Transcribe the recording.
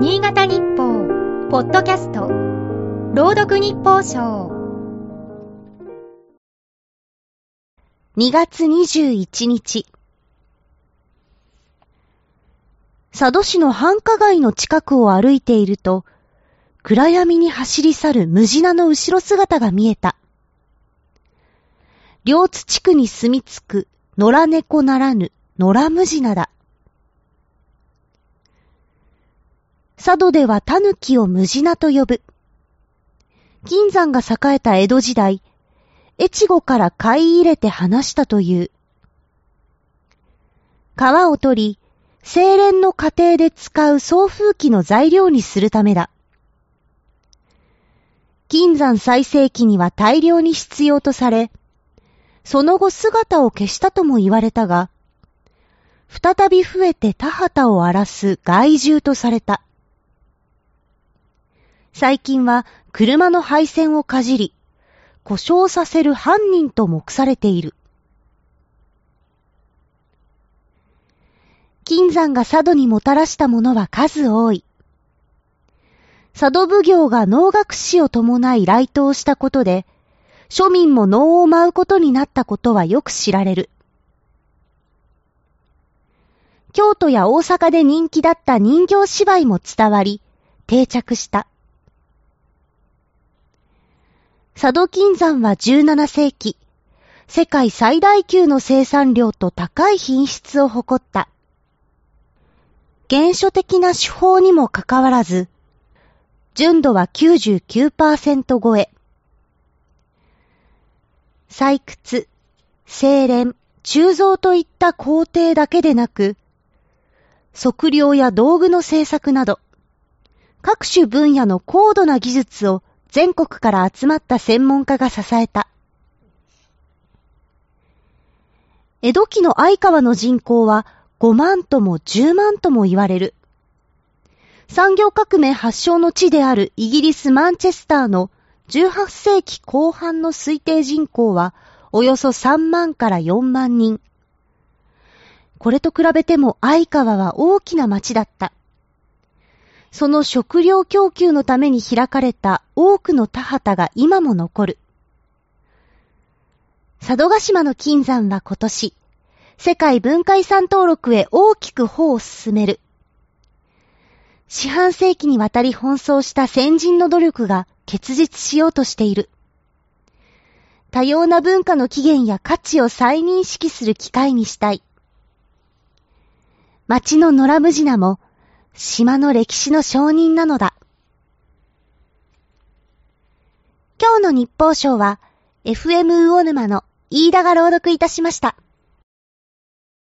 新潟日報、ポッドキャスト、朗読日報賞。2月21日。佐渡市の繁華街の近くを歩いていると、暗闇に走り去る無地なの後ろ姿が見えた。両津地区に住み着く野良猫ならぬ野良無地なだ。佐渡では狸を無地なと呼ぶ。金山が栄えた江戸時代、越後から買い入れて話したという。皮を取り、精錬の過程で使う送風機の材料にするためだ。金山最盛期には大量に必要とされ、その後姿を消したとも言われたが、再び増えて田畑を荒らす害獣とされた。最近は車の配線をかじり、故障させる犯人と目されている。金山が佐渡にもたらしたものは数多い。佐渡奉行が能楽師を伴い来島したことで、庶民も能を舞うことになったことはよく知られる。京都や大阪で人気だった人形芝居も伝わり、定着した。佐渡金山は17世紀、世界最大級の生産量と高い品質を誇った。原初的な手法にもかかわらず、純度は99%超え。採掘、精錬、鋳造といった工程だけでなく、測量や道具の製作など、各種分野の高度な技術を全国から集まった専門家が支えた。江戸期の相川の人口は5万とも10万とも言われる。産業革命発祥の地であるイギリス・マンチェスターの18世紀後半の推定人口はおよそ3万から4万人。これと比べても相川は大きな町だった。その食料供給のために開かれた多くの田畑が今も残る。佐渡島の金山は今年、世界文化遺産登録へ大きく歩を進める。四半世紀にわたり奔走した先人の努力が結実しようとしている。多様な文化の起源や価値を再認識する機会にしたい。町の野良ムジナも島の歴史の承認なのだ。今日の日報賞は FM 魚沼の飯田が朗読いたしました。